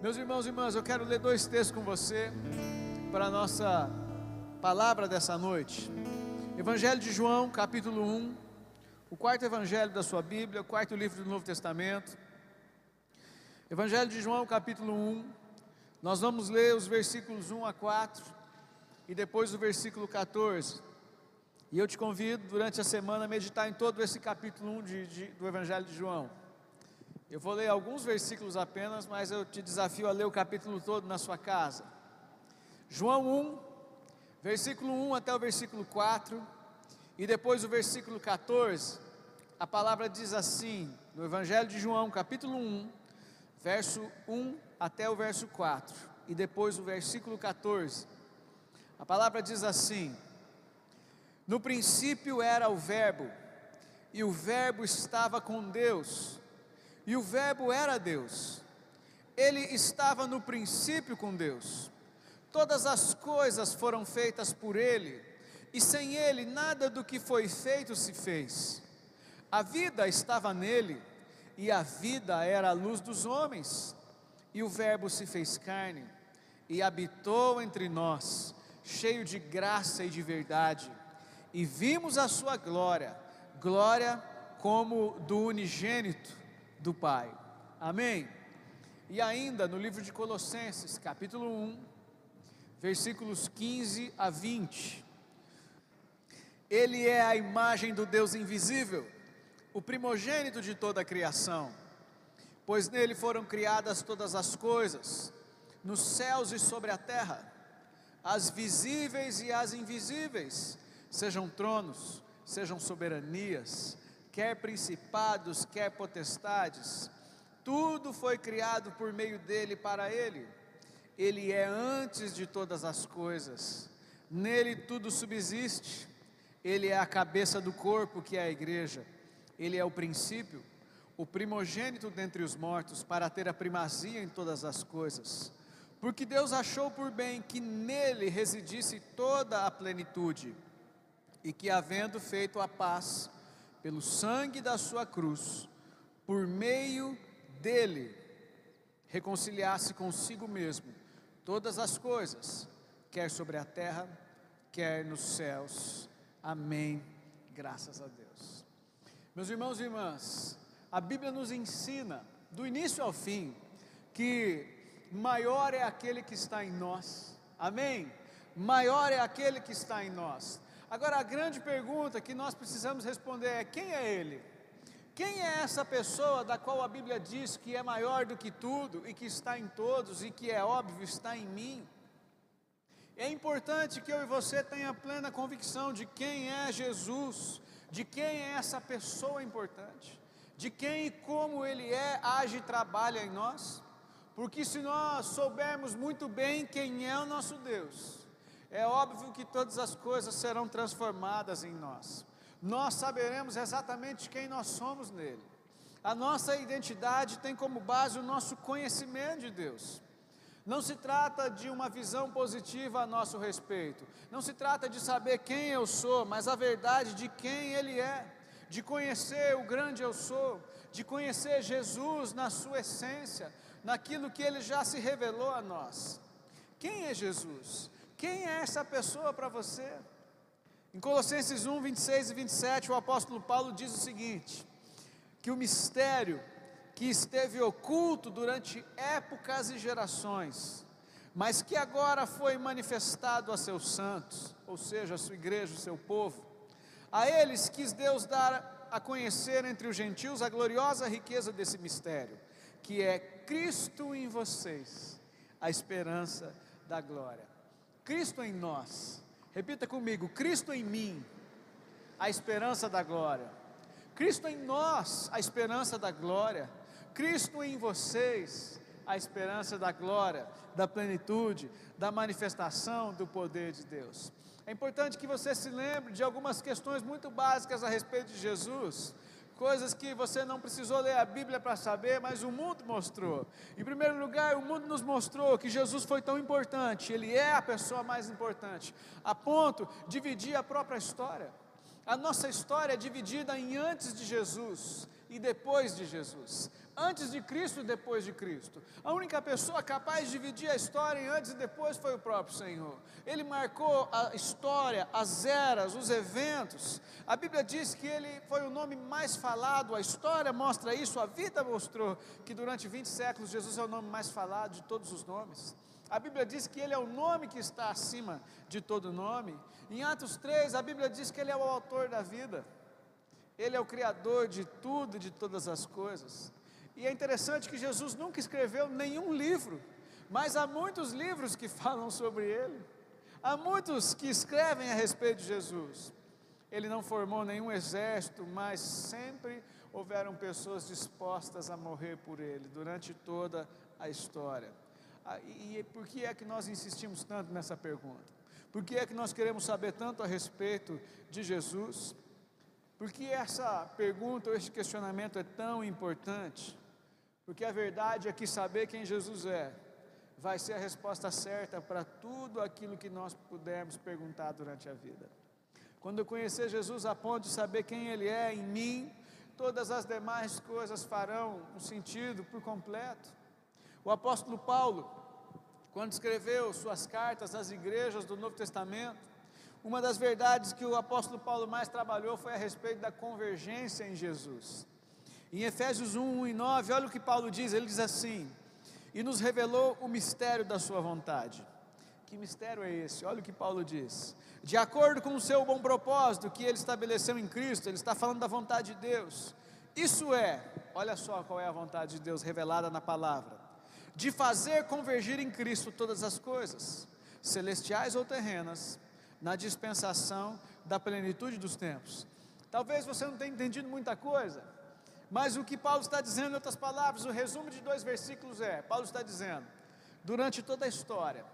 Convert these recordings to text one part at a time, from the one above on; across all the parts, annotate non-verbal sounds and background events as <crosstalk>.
Meus irmãos e irmãs, eu quero ler dois textos com você para a nossa palavra dessa noite. Evangelho de João, capítulo 1, o quarto evangelho da sua Bíblia, o quarto livro do Novo Testamento. Evangelho de João, capítulo 1, nós vamos ler os versículos 1 a 4 e depois o versículo 14. E eu te convido durante a semana a meditar em todo esse capítulo 1 de, de, do Evangelho de João. Eu vou ler alguns versículos apenas, mas eu te desafio a ler o capítulo todo na sua casa. João 1, versículo 1 até o versículo 4, e depois o versículo 14. A palavra diz assim, no Evangelho de João, capítulo 1, verso 1 até o verso 4, e depois o versículo 14. A palavra diz assim: No princípio era o Verbo, e o Verbo estava com Deus e o Verbo era Deus. Ele estava no princípio com Deus. Todas as coisas foram feitas por Ele, e sem Ele nada do que foi feito se fez. A vida estava nele, e a vida era a luz dos homens. E o Verbo se fez carne e habitou entre nós, cheio de graça e de verdade. E vimos a sua glória, glória como do unigênito do Pai. Amém? E ainda no livro de Colossenses, capítulo 1, versículos 15 a 20. Ele é a imagem do Deus invisível, o primogênito de toda a criação, pois nele foram criadas todas as coisas, nos céus e sobre a terra, as visíveis e as invisíveis, sejam tronos, sejam soberanias, quer principados, quer potestades, tudo foi criado por meio dele para ele. Ele é antes de todas as coisas, nele tudo subsiste. Ele é a cabeça do corpo, que é a igreja. Ele é o princípio, o primogênito dentre os mortos, para ter a primazia em todas as coisas. Porque Deus achou por bem que nele residisse toda a plenitude, e que, havendo feito a paz, pelo sangue da sua cruz, por meio dele, reconciliasse consigo mesmo todas as coisas, quer sobre a terra, quer nos céus. Amém. Graças a Deus. Meus irmãos e irmãs, a Bíblia nos ensina, do início ao fim, que maior é aquele que está em nós. Amém? Maior é aquele que está em nós. Agora, a grande pergunta que nós precisamos responder é: quem é Ele? Quem é essa pessoa da qual a Bíblia diz que é maior do que tudo e que está em todos e que é óbvio está em mim? É importante que eu e você tenha plena convicção de quem é Jesus, de quem é essa pessoa importante, de quem e como Ele é, age e trabalha em nós, porque se nós soubermos muito bem quem é o nosso Deus, é óbvio que todas as coisas serão transformadas em nós. Nós saberemos exatamente quem nós somos nele. A nossa identidade tem como base o nosso conhecimento de Deus. Não se trata de uma visão positiva a nosso respeito. Não se trata de saber quem eu sou, mas a verdade de quem Ele é. De conhecer o grande eu sou. De conhecer Jesus na sua essência, naquilo que Ele já se revelou a nós. Quem é Jesus? Quem é essa pessoa para você? Em Colossenses 1, 26 e 27, o apóstolo Paulo diz o seguinte: que o mistério que esteve oculto durante épocas e gerações, mas que agora foi manifestado a seus santos, ou seja, a sua igreja, o seu povo, a eles quis Deus dar a conhecer entre os gentios a gloriosa riqueza desse mistério, que é Cristo em vocês, a esperança da glória. Cristo em nós. Repita comigo: Cristo em mim, a esperança da glória. Cristo em nós, a esperança da glória. Cristo em vocês, a esperança da glória, da plenitude, da manifestação do poder de Deus. É importante que você se lembre de algumas questões muito básicas a respeito de Jesus coisas que você não precisou ler a Bíblia para saber, mas o mundo mostrou. Em primeiro lugar, o mundo nos mostrou que Jesus foi tão importante, ele é a pessoa mais importante, a ponto de dividir a própria história. A nossa história é dividida em antes de Jesus e depois de Jesus. Antes de Cristo e depois de Cristo. A única pessoa capaz de dividir a história em antes e depois foi o próprio Senhor. Ele marcou a história, as eras, os eventos. A Bíblia diz que ele foi o nome mais falado, a história mostra isso, a vida mostrou que durante 20 séculos Jesus é o nome mais falado de todos os nomes. A Bíblia diz que Ele é o nome que está acima de todo nome. Em Atos 3, a Bíblia diz que Ele é o autor da vida. Ele é o Criador de tudo e de todas as coisas. E é interessante que Jesus nunca escreveu nenhum livro, mas há muitos livros que <laughs> falam sobre Ele. Há muitos que escrevem a respeito de Jesus. Ele não formou nenhum exército, mas sempre houveram pessoas dispostas a morrer por Ele durante toda a história. Ah, e por que é que nós insistimos tanto nessa pergunta? Por que é que nós queremos saber tanto a respeito de Jesus? Por que essa pergunta ou este questionamento é tão importante? Porque a verdade é que saber quem Jesus é vai ser a resposta certa para tudo aquilo que nós pudermos perguntar durante a vida. Quando eu conhecer Jesus a ponto de saber quem Ele é em mim, todas as demais coisas farão um sentido por completo. O apóstolo Paulo, quando escreveu suas cartas às igrejas do Novo Testamento, uma das verdades que o apóstolo Paulo mais trabalhou foi a respeito da convergência em Jesus. Em Efésios 1, 1 e 9, olha o que Paulo diz: ele diz assim: E nos revelou o mistério da Sua vontade. Que mistério é esse? Olha o que Paulo diz. De acordo com o seu bom propósito que ele estabeleceu em Cristo, ele está falando da vontade de Deus. Isso é, olha só qual é a vontade de Deus revelada na palavra de fazer convergir em Cristo todas as coisas, celestiais ou terrenas, na dispensação da plenitude dos tempos. Talvez você não tenha entendido muita coisa, mas o que Paulo está dizendo, em outras palavras, o resumo de dois versículos é: Paulo está dizendo, durante toda a história,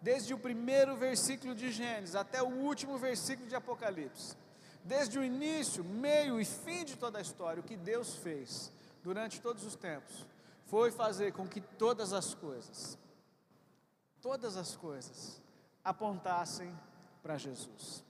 desde o primeiro versículo de Gênesis até o último versículo de Apocalipse, desde o início, meio e fim de toda a história, o que Deus fez durante todos os tempos, foi fazer com que todas as coisas, todas as coisas, apontassem para Jesus.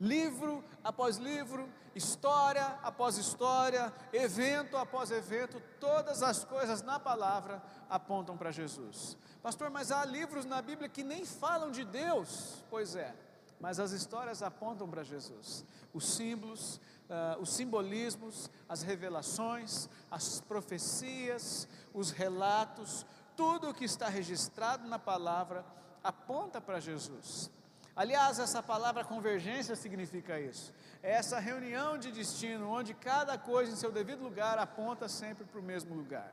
Livro após livro, história após história, evento após evento, todas as coisas na palavra apontam para Jesus. Pastor, mas há livros na Bíblia que nem falam de Deus. Pois é, mas as histórias apontam para Jesus. Os símbolos, uh, os simbolismos, as revelações, as profecias, os relatos, tudo o que está registrado na palavra aponta para Jesus. Aliás, essa palavra convergência significa isso. É essa reunião de destino, onde cada coisa em seu devido lugar aponta sempre para o mesmo lugar.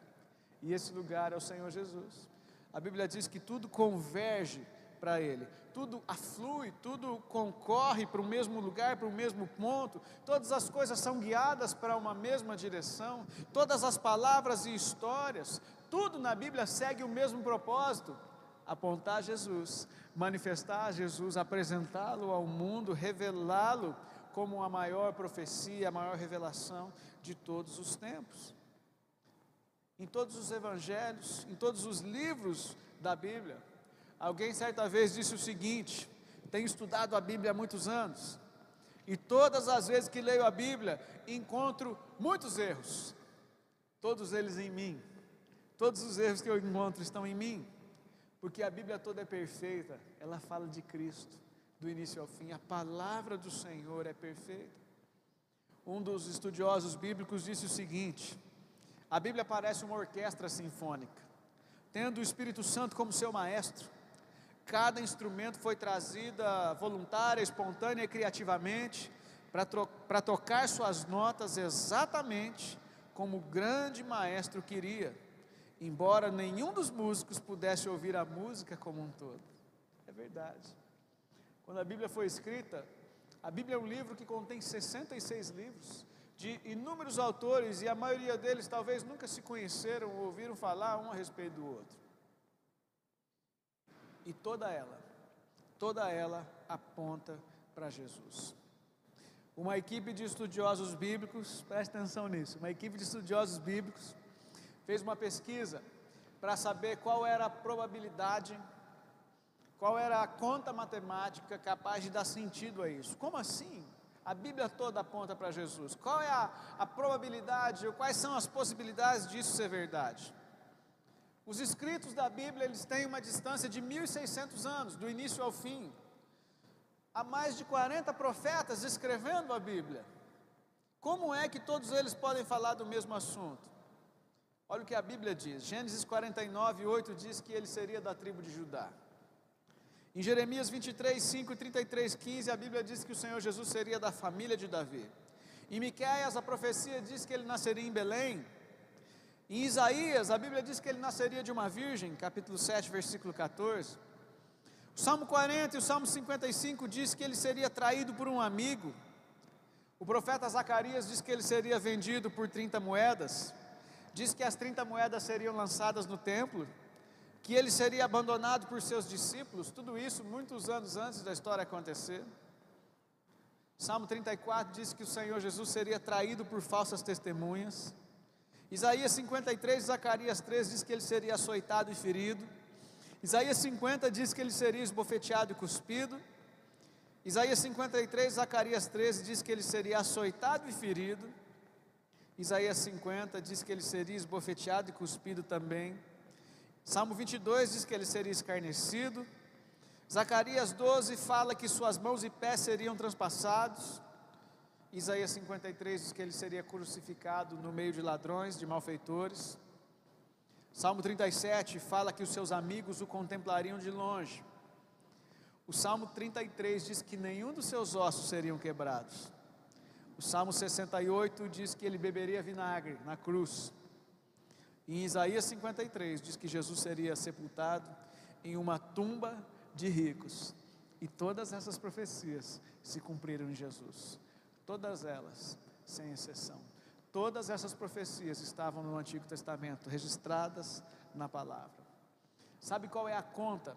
E esse lugar é o Senhor Jesus. A Bíblia diz que tudo converge para Ele. Tudo aflui, tudo concorre para o mesmo lugar, para o mesmo ponto, todas as coisas são guiadas para uma mesma direção, todas as palavras e histórias, tudo na Bíblia segue o mesmo propósito: apontar Jesus, manifestar Jesus, apresentá-lo ao mundo, revelá-lo como a maior profecia, a maior revelação de todos os tempos. Em todos os evangelhos, em todos os livros da Bíblia, Alguém certa vez disse o seguinte: tenho estudado a Bíblia há muitos anos, e todas as vezes que leio a Bíblia, encontro muitos erros, todos eles em mim. Todos os erros que eu encontro estão em mim, porque a Bíblia toda é perfeita, ela fala de Cristo, do início ao fim, a palavra do Senhor é perfeita. Um dos estudiosos bíblicos disse o seguinte: a Bíblia parece uma orquestra sinfônica, tendo o Espírito Santo como seu maestro, Cada instrumento foi trazida voluntária, espontânea e criativamente para tocar suas notas exatamente como o grande maestro queria, embora nenhum dos músicos pudesse ouvir a música como um todo. É verdade. Quando a Bíblia foi escrita, a Bíblia é um livro que contém 66 livros de inúmeros autores e a maioria deles talvez nunca se conheceram ou ouviram falar um a respeito do outro. E toda ela, toda ela aponta para Jesus. Uma equipe de estudiosos bíblicos, preste atenção nisso, uma equipe de estudiosos bíblicos fez uma pesquisa para saber qual era a probabilidade, qual era a conta matemática capaz de dar sentido a isso. Como assim? A Bíblia toda aponta para Jesus. Qual é a, a probabilidade, ou quais são as possibilidades disso ser verdade? Os escritos da Bíblia, eles têm uma distância de 1600 anos, do início ao fim. Há mais de 40 profetas escrevendo a Bíblia. Como é que todos eles podem falar do mesmo assunto? Olha o que a Bíblia diz. Gênesis 49, 8 diz que ele seria da tribo de Judá. Em Jeremias 23, 5 e 33, 15, a Bíblia diz que o Senhor Jesus seria da família de Davi. Em Miquéias, a profecia diz que ele nasceria em Belém. Em Isaías, a Bíblia diz que ele nasceria de uma virgem, capítulo 7, versículo 14. O Salmo 40 e o Salmo 55 diz que ele seria traído por um amigo. O profeta Zacarias diz que ele seria vendido por 30 moedas. Diz que as 30 moedas seriam lançadas no templo que ele seria abandonado por seus discípulos, tudo isso muitos anos antes da história acontecer. Salmo 34 diz que o Senhor Jesus seria traído por falsas testemunhas. Isaías 53, Zacarias 3 diz que ele seria açoitado e ferido. Isaías 50 diz que ele seria esbofeteado e cuspido. Isaías 53, Zacarias 13 diz que ele seria açoitado e ferido. Isaías 50 diz que ele seria esbofeteado e cuspido também. Salmo 22 diz que ele seria escarnecido. Zacarias 12 fala que suas mãos e pés seriam transpassados. Isaías 53 diz que ele seria crucificado no meio de ladrões, de malfeitores. Salmo 37 fala que os seus amigos o contemplariam de longe. O Salmo 33 diz que nenhum dos seus ossos seriam quebrados. O Salmo 68 diz que ele beberia vinagre na cruz. Em Isaías 53 diz que Jesus seria sepultado em uma tumba de ricos. E todas essas profecias se cumpriram em Jesus. Todas elas, sem exceção. Todas essas profecias estavam no Antigo Testamento, registradas na palavra. Sabe qual é a conta,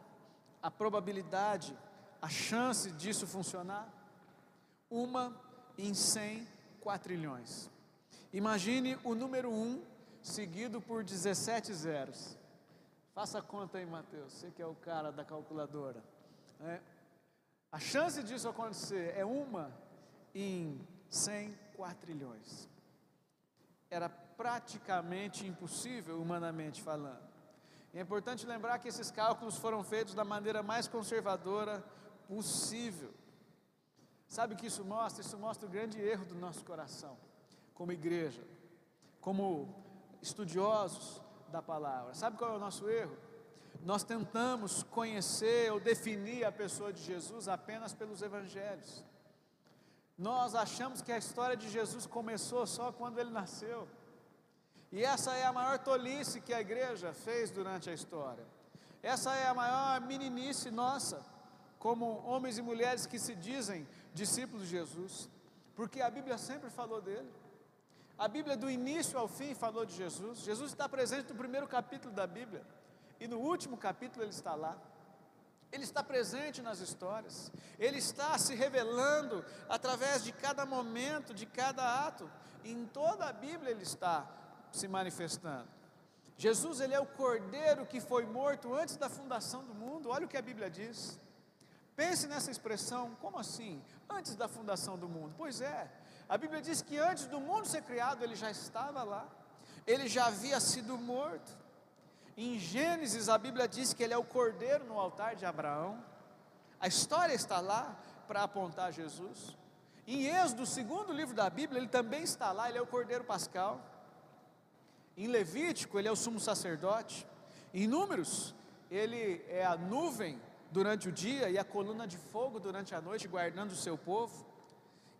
a probabilidade, a chance disso funcionar? Uma em 100 quatrilhões. Imagine o número 1 um seguido por 17 zeros. Faça a conta aí, Mateus, você que é o cara da calculadora. É. A chance disso acontecer é uma em 100 quatrilhões. Era praticamente impossível, humanamente falando. é importante lembrar que esses cálculos foram feitos da maneira mais conservadora possível. Sabe o que isso mostra? Isso mostra o grande erro do nosso coração, como igreja, como estudiosos da palavra. Sabe qual é o nosso erro? Nós tentamos conhecer ou definir a pessoa de Jesus apenas pelos evangelhos. Nós achamos que a história de Jesus começou só quando ele nasceu. E essa é a maior tolice que a igreja fez durante a história. Essa é a maior meninice nossa, como homens e mulheres que se dizem discípulos de Jesus, porque a Bíblia sempre falou dele. A Bíblia, do início ao fim, falou de Jesus. Jesus está presente no primeiro capítulo da Bíblia, e no último capítulo ele está lá. Ele está presente nas histórias, ele está se revelando através de cada momento, de cada ato. Em toda a Bíblia ele está se manifestando. Jesus, ele é o cordeiro que foi morto antes da fundação do mundo. Olha o que a Bíblia diz. Pense nessa expressão, como assim? Antes da fundação do mundo? Pois é, a Bíblia diz que antes do mundo ser criado, ele já estava lá, ele já havia sido morto. Em Gênesis, a Bíblia diz que ele é o cordeiro no altar de Abraão. A história está lá para apontar Jesus. Em Êxodo, segundo livro da Bíblia, ele também está lá, ele é o cordeiro pascal. Em Levítico, ele é o sumo sacerdote. Em Números, ele é a nuvem durante o dia e a coluna de fogo durante a noite, guardando o seu povo.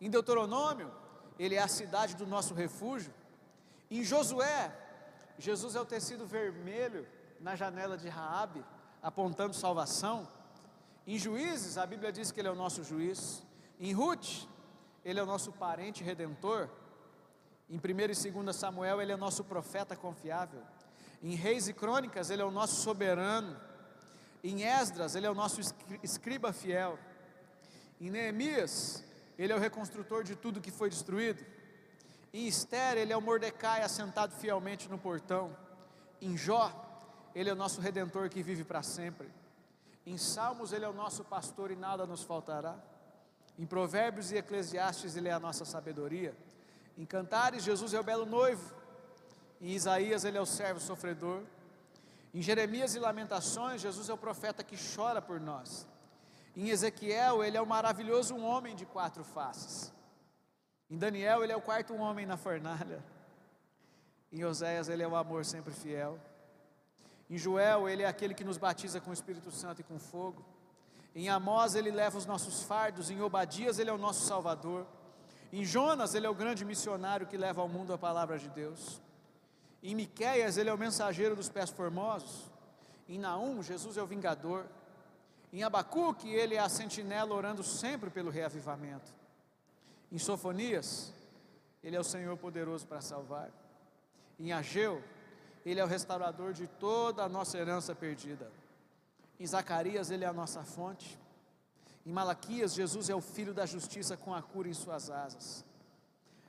Em Deuteronômio, ele é a cidade do nosso refúgio. Em Josué, Jesus é o tecido vermelho na janela de Raabe, apontando salvação. Em Juízes, a Bíblia diz que ele é o nosso juiz. Em Ruth, ele é o nosso parente redentor. Em 1 e 2 Samuel, ele é o nosso profeta confiável. Em Reis e Crônicas, ele é o nosso soberano. Em Esdras, ele é o nosso escriba fiel. Em Neemias, ele é o reconstrutor de tudo que foi destruído. Em Esther, ele é o Mordecai assentado fielmente no portão. Em Jó, ele é o nosso redentor que vive para sempre. Em Salmos, ele é o nosso pastor e nada nos faltará. Em Provérbios e Eclesiastes ele é a nossa sabedoria. Em Cantares, Jesus é o belo noivo. Em Isaías, ele é o servo sofredor. Em Jeremias e Lamentações, Jesus é o profeta que chora por nós. Em Ezequiel, ele é o maravilhoso homem de quatro faces. Em Daniel, ele é o quarto homem na fornalha. Em Oséias, ele é o amor sempre fiel. Em Joel, ele é aquele que nos batiza com o Espírito Santo e com fogo. Em Amós, ele leva os nossos fardos. Em Obadias, ele é o nosso Salvador. Em Jonas, ele é o grande missionário que leva ao mundo a palavra de Deus. Em Miqueias, ele é o mensageiro dos pés formosos. Em Naum, Jesus é o vingador. Em Abacuque, ele é a sentinela orando sempre pelo reavivamento. Em Sofonias, ele é o Senhor poderoso para salvar. Em Ageu, ele é o restaurador de toda a nossa herança perdida. Em Zacarias, ele é a nossa fonte. Em Malaquias, Jesus é o filho da justiça com a cura em suas asas.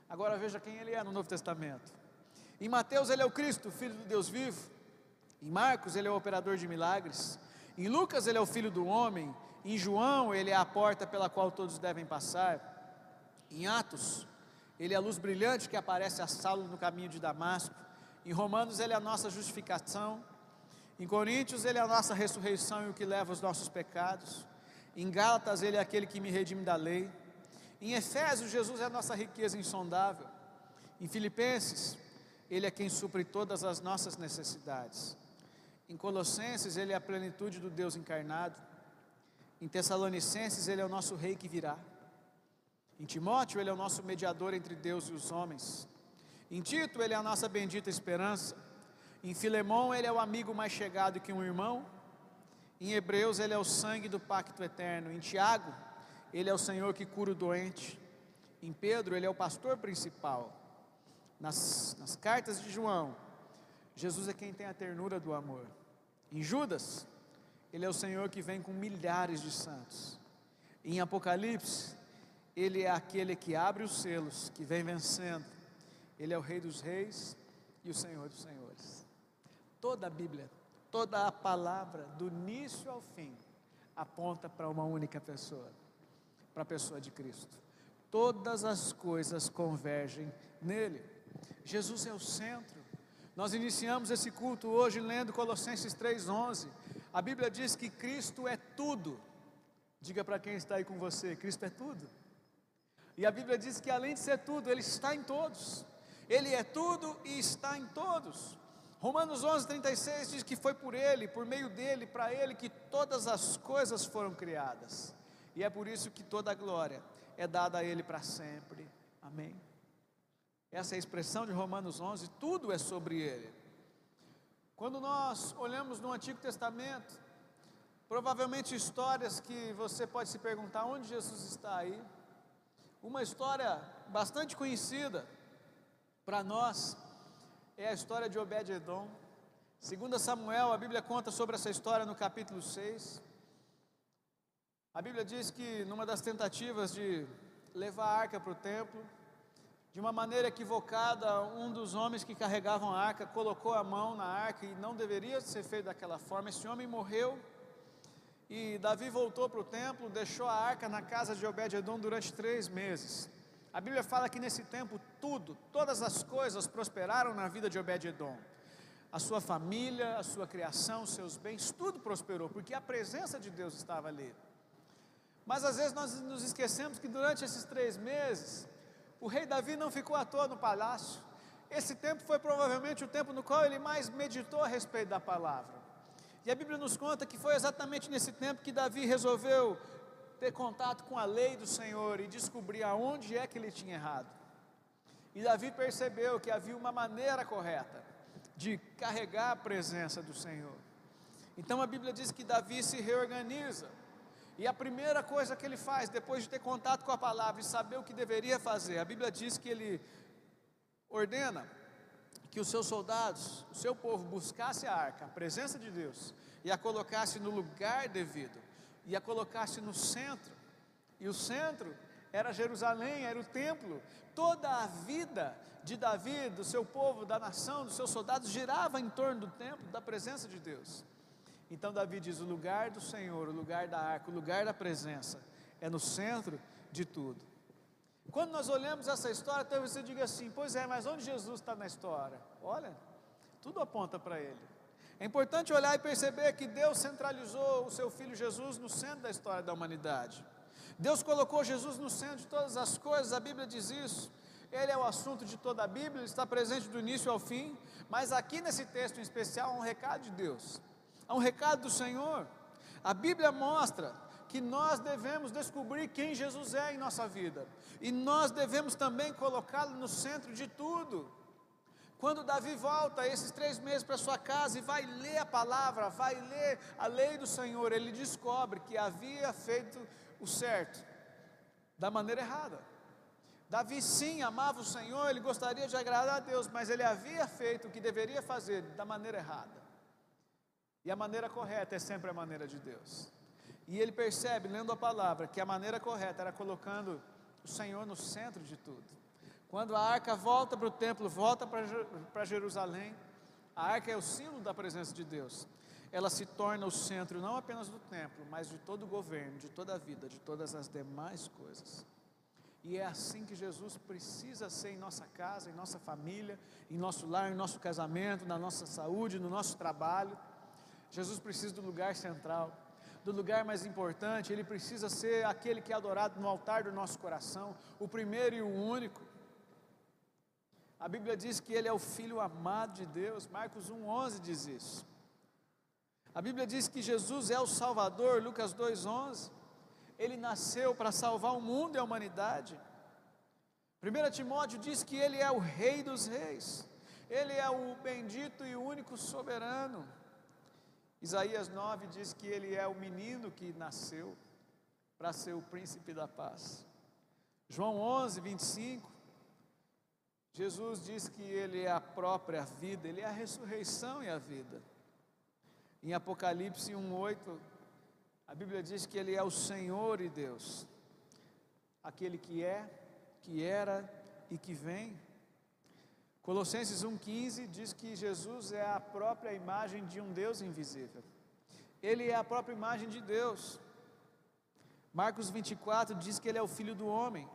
Agora veja quem ele é no Novo Testamento. Em Mateus, ele é o Cristo, filho do Deus vivo. Em Marcos, ele é o operador de milagres. Em Lucas, ele é o filho do homem. Em João, ele é a porta pela qual todos devem passar. Em Atos, ele é a luz brilhante que aparece a Saulo no caminho de Damasco. Em Romanos, ele é a nossa justificação. Em Coríntios, ele é a nossa ressurreição e o que leva os nossos pecados. Em Gálatas, ele é aquele que me redime da lei. Em Efésios, Jesus é a nossa riqueza insondável. Em Filipenses, ele é quem supre todas as nossas necessidades. Em Colossenses, ele é a plenitude do Deus encarnado. Em Tessalonicenses, ele é o nosso rei que virá. Em Timóteo, ele é o nosso mediador entre Deus e os homens. Em Tito, ele é a nossa bendita esperança. Em Filemão, ele é o amigo mais chegado que um irmão. Em Hebreus, ele é o sangue do pacto eterno. Em Tiago, ele é o Senhor que cura o doente. Em Pedro, ele é o pastor principal. Nas, nas cartas de João, Jesus é quem tem a ternura do amor. Em Judas, ele é o Senhor que vem com milhares de santos. Em Apocalipse, ele é aquele que abre os selos, que vem vencendo. Ele é o Rei dos Reis e o Senhor dos Senhores. Toda a Bíblia, toda a palavra, do início ao fim, aponta para uma única pessoa, para a pessoa de Cristo. Todas as coisas convergem nele. Jesus é o centro. Nós iniciamos esse culto hoje lendo Colossenses 3:11. A Bíblia diz que Cristo é tudo. Diga para quem está aí com você, Cristo é tudo. E a Bíblia diz que além de ser tudo, Ele está em todos. Ele é tudo e está em todos. Romanos 11, 36 diz que foi por Ele, por meio dEle, para Ele que todas as coisas foram criadas. E é por isso que toda a glória é dada a Ele para sempre. Amém. Essa é a expressão de Romanos 11, tudo é sobre Ele. Quando nós olhamos no Antigo Testamento, provavelmente histórias que você pode se perguntar onde Jesus está aí. Uma história bastante conhecida para nós é a história de Obed-Edom. Segundo Samuel, a Bíblia conta sobre essa história no capítulo 6. A Bíblia diz que numa das tentativas de levar a arca para o templo, de uma maneira equivocada, um dos homens que carregavam a arca colocou a mão na arca e não deveria ser feito daquela forma. Esse homem morreu e Davi voltou para o templo, deixou a arca na casa de Obed-Edom durante três meses. A Bíblia fala que nesse tempo tudo, todas as coisas prosperaram na vida de Obed-Edom. A sua família, a sua criação, seus bens, tudo prosperou, porque a presença de Deus estava ali. Mas às vezes nós nos esquecemos que durante esses três meses, o rei Davi não ficou à toa no palácio. Esse tempo foi provavelmente o tempo no qual ele mais meditou a respeito da palavra. E a Bíblia nos conta que foi exatamente nesse tempo que Davi resolveu ter contato com a lei do Senhor e descobrir aonde é que ele tinha errado. E Davi percebeu que havia uma maneira correta de carregar a presença do Senhor. Então a Bíblia diz que Davi se reorganiza. E a primeira coisa que ele faz, depois de ter contato com a palavra e saber o que deveria fazer, a Bíblia diz que ele ordena que os seus soldados, o seu povo, buscasse a arca, a presença de Deus, e a colocasse no lugar devido, e a colocasse no centro. E o centro era Jerusalém, era o templo. Toda a vida de Davi, do seu povo, da nação, dos seus soldados, girava em torno do templo, da presença de Deus. Então Davi diz: o lugar do Senhor, o lugar da arca, o lugar da presença, é no centro de tudo. Quando nós olhamos essa história, talvez você diga assim: pois é, mas onde Jesus está na história? Olha, tudo aponta para Ele. É importante olhar e perceber que Deus centralizou o seu Filho Jesus no centro da história da humanidade. Deus colocou Jesus no centro de todas as coisas, a Bíblia diz isso. Ele é o assunto de toda a Bíblia, ele está presente do início ao fim, mas aqui nesse texto em especial há um recado de Deus, há um recado do Senhor. A Bíblia mostra que nós devemos descobrir quem Jesus é em nossa vida, e nós devemos também colocá-lo no centro de tudo. Quando Davi volta esses três meses para sua casa e vai ler a palavra, vai ler a lei do Senhor, ele descobre que havia feito o certo da maneira errada. Davi sim amava o Senhor, ele gostaria de agradar a Deus, mas ele havia feito o que deveria fazer da maneira errada. E a maneira correta é sempre a maneira de Deus. E ele percebe, lendo a palavra, que a maneira correta era colocando o Senhor no centro de tudo. Quando a arca volta para o templo, volta para Jerusalém, a arca é o símbolo da presença de Deus. Ela se torna o centro não apenas do templo, mas de todo o governo, de toda a vida, de todas as demais coisas. E é assim que Jesus precisa ser em nossa casa, em nossa família, em nosso lar, em nosso casamento, na nossa saúde, no nosso trabalho. Jesus precisa do lugar central, do lugar mais importante, ele precisa ser aquele que é adorado no altar do nosso coração, o primeiro e o único. A Bíblia diz que ele é o filho amado de Deus, Marcos 1,11 diz isso. A Bíblia diz que Jesus é o Salvador, Lucas 2,11. Ele nasceu para salvar o mundo e a humanidade. 1 Timóteo diz que ele é o Rei dos Reis, ele é o bendito e único soberano. Isaías 9 diz que ele é o menino que nasceu para ser o príncipe da paz. João 11, 25, Jesus diz que ele é a própria vida, ele é a ressurreição e a vida. Em Apocalipse 1:8, a Bíblia diz que ele é o Senhor e Deus, aquele que é, que era e que vem. Colossenses 1,15 diz que Jesus é a própria imagem de um Deus invisível. Ele é a própria imagem de Deus. Marcos 24 diz que ele é o filho do homem.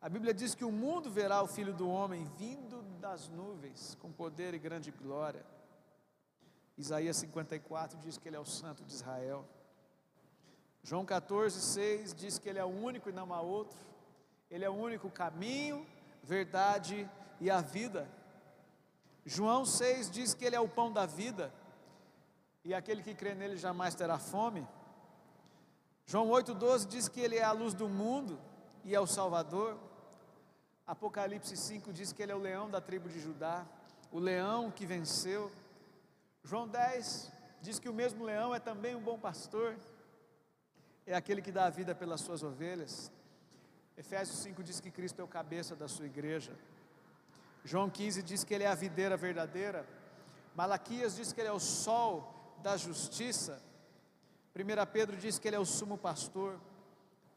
A Bíblia diz que o mundo verá o filho do homem vindo das nuvens com poder e grande glória. Isaías 54 diz que ele é o santo de Israel. João 14, 6 diz que Ele é o único e não há outro, Ele é o único caminho, verdade e a vida. João 6 diz que Ele é o pão da vida, e aquele que crê nele jamais terá fome. João 8,12 diz que Ele é a luz do mundo e é o Salvador. Apocalipse 5 diz que Ele é o leão da tribo de Judá, o leão que venceu. João 10 diz que o mesmo leão é também um bom pastor é aquele que dá a vida pelas suas ovelhas. Efésios 5 diz que Cristo é o cabeça da sua igreja. João 15 diz que ele é a videira verdadeira. Malaquias diz que ele é o sol da justiça. 1 Pedro diz que ele é o sumo pastor.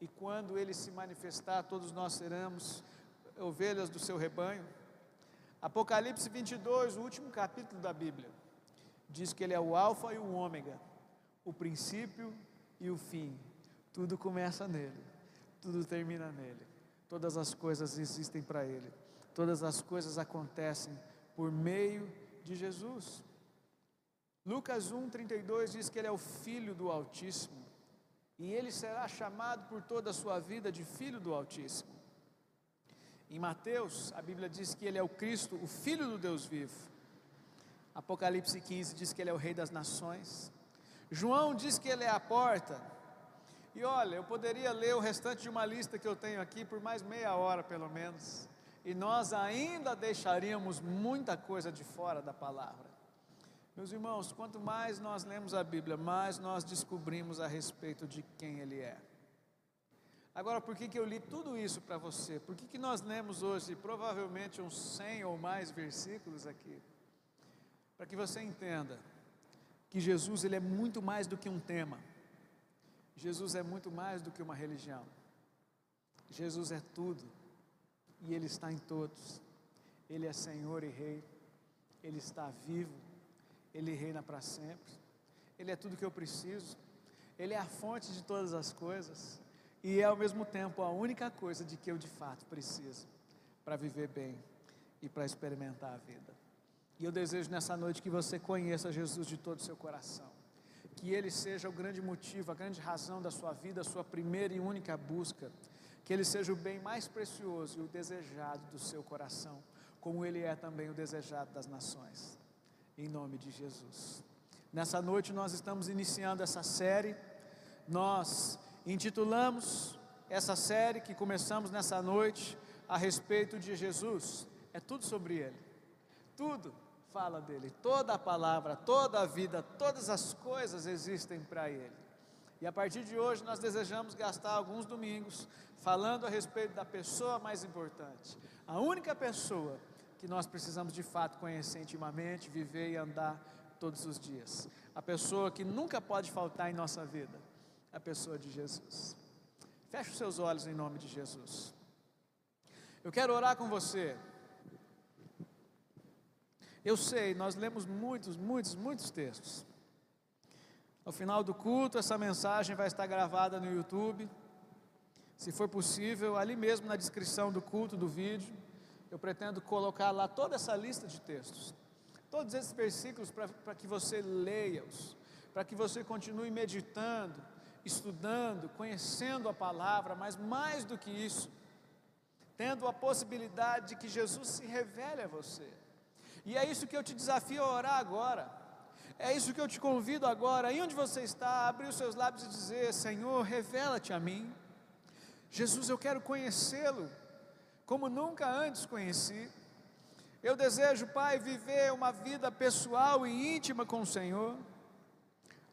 E quando ele se manifestar, todos nós seremos ovelhas do seu rebanho. Apocalipse 22, o último capítulo da Bíblia, diz que ele é o Alfa e o Ômega, o princípio e o fim, tudo começa nele, tudo termina nele. Todas as coisas existem para ele. Todas as coisas acontecem por meio de Jesus. Lucas 1:32 diz que ele é o filho do Altíssimo, e ele será chamado por toda a sua vida de filho do Altíssimo. Em Mateus, a Bíblia diz que ele é o Cristo, o filho do Deus vivo. Apocalipse 15 diz que ele é o rei das nações. João diz que ele é a porta. E olha, eu poderia ler o restante de uma lista que eu tenho aqui por mais meia hora, pelo menos, e nós ainda deixaríamos muita coisa de fora da palavra. Meus irmãos, quanto mais nós lemos a Bíblia, mais nós descobrimos a respeito de quem Ele é. Agora, por que, que eu li tudo isso para você? Por que, que nós lemos hoje provavelmente uns 100 ou mais versículos aqui? Para que você entenda que Jesus ele é muito mais do que um tema. Jesus é muito mais do que uma religião. Jesus é tudo e Ele está em todos. Ele é Senhor e Rei. Ele está vivo. Ele reina para sempre. Ele é tudo que eu preciso. Ele é a fonte de todas as coisas. e é ao mesmo tempo a única coisa de que eu de fato preciso para viver bem e para experimentar a vida. E eu desejo nessa noite que você conheça Jesus de todo o seu coração. Que Ele seja o grande motivo, a grande razão da sua vida, a sua primeira e única busca. Que Ele seja o bem mais precioso e o desejado do seu coração, como Ele é também o desejado das nações. Em nome de Jesus. Nessa noite nós estamos iniciando essa série. Nós intitulamos essa série que começamos nessa noite a respeito de Jesus. É tudo sobre Ele. Tudo fala dele. Toda a palavra, toda a vida, todas as coisas existem para ele. E a partir de hoje nós desejamos gastar alguns domingos falando a respeito da pessoa mais importante, a única pessoa que nós precisamos de fato conhecer intimamente, viver e andar todos os dias. A pessoa que nunca pode faltar em nossa vida, a pessoa de Jesus. Feche os seus olhos em nome de Jesus. Eu quero orar com você. Eu sei, nós lemos muitos, muitos, muitos textos. Ao final do culto, essa mensagem vai estar gravada no YouTube. Se for possível, ali mesmo na descrição do culto, do vídeo, eu pretendo colocar lá toda essa lista de textos. Todos esses versículos para que você leia-os, para que você continue meditando, estudando, conhecendo a palavra, mas mais do que isso, tendo a possibilidade de que Jesus se revele a você. E é isso que eu te desafio a orar agora. É isso que eu te convido agora, aí onde você está, abrir os seus lábios e dizer: Senhor, revela-te a mim. Jesus, eu quero conhecê-lo como nunca antes conheci. Eu desejo, Pai, viver uma vida pessoal e íntima com o Senhor,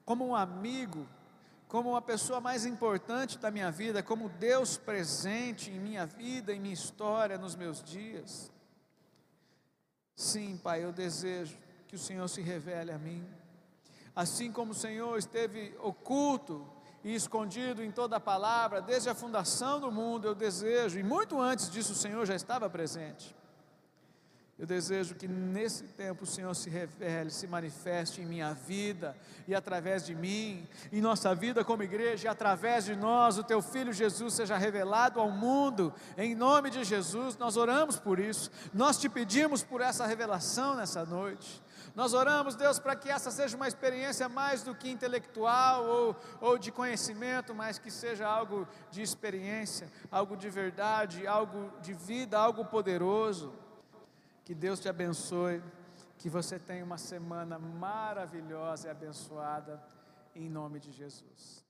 como um amigo, como uma pessoa mais importante da minha vida, como Deus presente em minha vida, em minha história, nos meus dias. Sim, Pai, eu desejo que o Senhor se revele a mim. Assim como o Senhor esteve oculto e escondido em toda a palavra, desde a fundação do mundo, eu desejo, e muito antes disso o Senhor já estava presente. Eu desejo que nesse tempo o Senhor se revele, se manifeste em minha vida e através de mim, em nossa vida como igreja e através de nós, o teu filho Jesus seja revelado ao mundo. Em nome de Jesus, nós oramos por isso. Nós te pedimos por essa revelação nessa noite. Nós oramos, Deus, para que essa seja uma experiência mais do que intelectual ou, ou de conhecimento, mas que seja algo de experiência, algo de verdade, algo de vida, algo poderoso. Que Deus te abençoe, que você tenha uma semana maravilhosa e abençoada, em nome de Jesus.